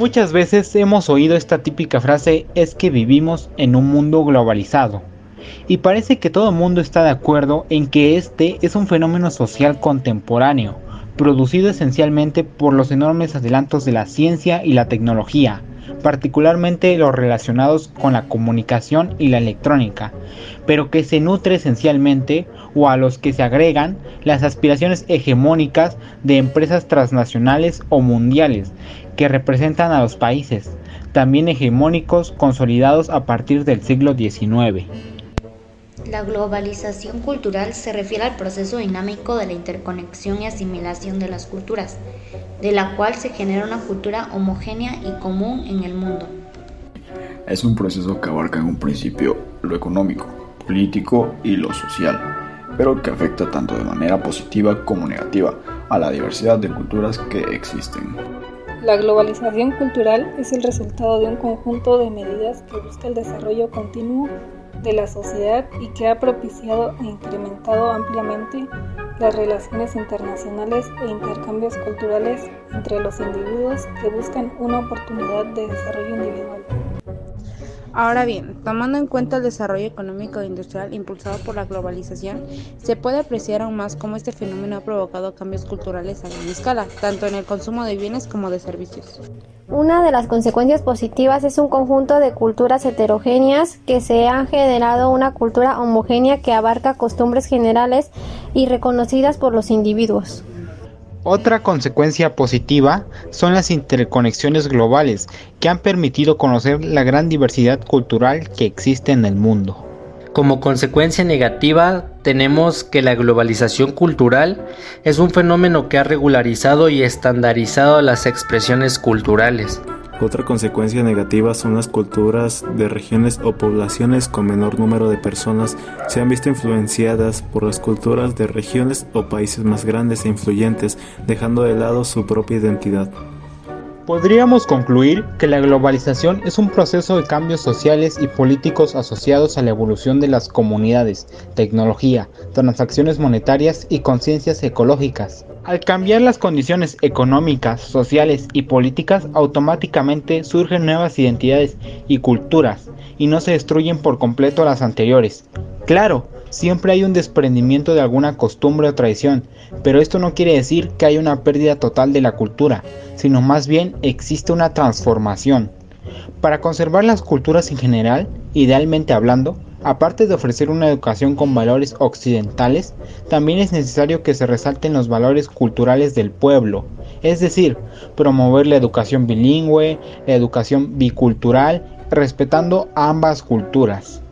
Muchas veces hemos oído esta típica frase es que vivimos en un mundo globalizado. Y parece que todo el mundo está de acuerdo en que este es un fenómeno social contemporáneo, producido esencialmente por los enormes adelantos de la ciencia y la tecnología, particularmente los relacionados con la comunicación y la electrónica, pero que se nutre esencialmente o a los que se agregan las aspiraciones hegemónicas de empresas transnacionales o mundiales que representan a los países, también hegemónicos consolidados a partir del siglo XIX. La globalización cultural se refiere al proceso dinámico de la interconexión y asimilación de las culturas, de la cual se genera una cultura homogénea y común en el mundo. Es un proceso que abarca en un principio lo económico, político y lo social, pero que afecta tanto de manera positiva como negativa a la diversidad de culturas que existen. La globalización cultural es el resultado de un conjunto de medidas que busca el desarrollo continuo de la sociedad y que ha propiciado e incrementado ampliamente las relaciones internacionales e intercambios culturales entre los individuos que buscan una oportunidad de desarrollo individual. Ahora bien, tomando en cuenta el desarrollo económico e industrial impulsado por la globalización, se puede apreciar aún más cómo este fenómeno ha provocado cambios culturales a gran escala, tanto en el consumo de bienes como de servicios. Una de las consecuencias positivas es un conjunto de culturas heterogéneas que se han generado una cultura homogénea que abarca costumbres generales y reconocidas por los individuos. Otra consecuencia positiva son las interconexiones globales que han permitido conocer la gran diversidad cultural que existe en el mundo. Como consecuencia negativa tenemos que la globalización cultural es un fenómeno que ha regularizado y estandarizado las expresiones culturales, otra consecuencia negativa son las culturas de regiones o poblaciones con menor número de personas se han visto influenciadas por las culturas de regiones o países más grandes e influyentes, dejando de lado su propia identidad. Podríamos concluir que la globalización es un proceso de cambios sociales y políticos asociados a la evolución de las comunidades, tecnología, transacciones monetarias y conciencias ecológicas. Al cambiar las condiciones económicas, sociales y políticas, automáticamente surgen nuevas identidades y culturas, y no se destruyen por completo las anteriores. Claro, siempre hay un desprendimiento de alguna costumbre o tradición, pero esto no quiere decir que haya una pérdida total de la cultura, sino más bien existe una transformación. Para conservar las culturas en general, idealmente hablando, Aparte de ofrecer una educación con valores occidentales, también es necesario que se resalten los valores culturales del pueblo, es decir, promover la educación bilingüe, la educación bicultural, respetando ambas culturas.